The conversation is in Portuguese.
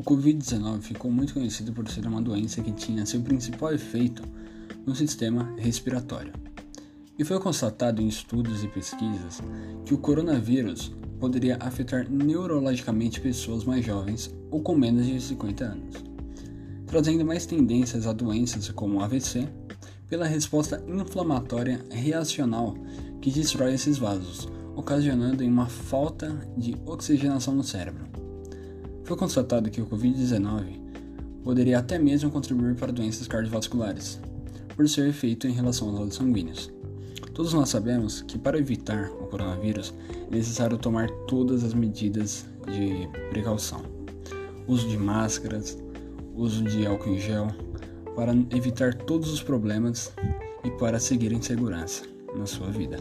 O Covid-19 ficou muito conhecido por ser uma doença que tinha seu principal efeito no sistema respiratório. E foi constatado em estudos e pesquisas que o coronavírus poderia afetar neurologicamente pessoas mais jovens ou com menos de 50 anos, trazendo mais tendências a doenças como AVC, pela resposta inflamatória reacional que destrói esses vasos, ocasionando uma falta de oxigenação no cérebro. Foi constatado que o Covid-19 poderia até mesmo contribuir para doenças cardiovasculares, por ser feito em relação aos vasos sanguíneos. Todos nós sabemos que para evitar o coronavírus é necessário tomar todas as medidas de precaução: uso de máscaras, uso de álcool em gel, para evitar todos os problemas e para seguir em segurança na sua vida.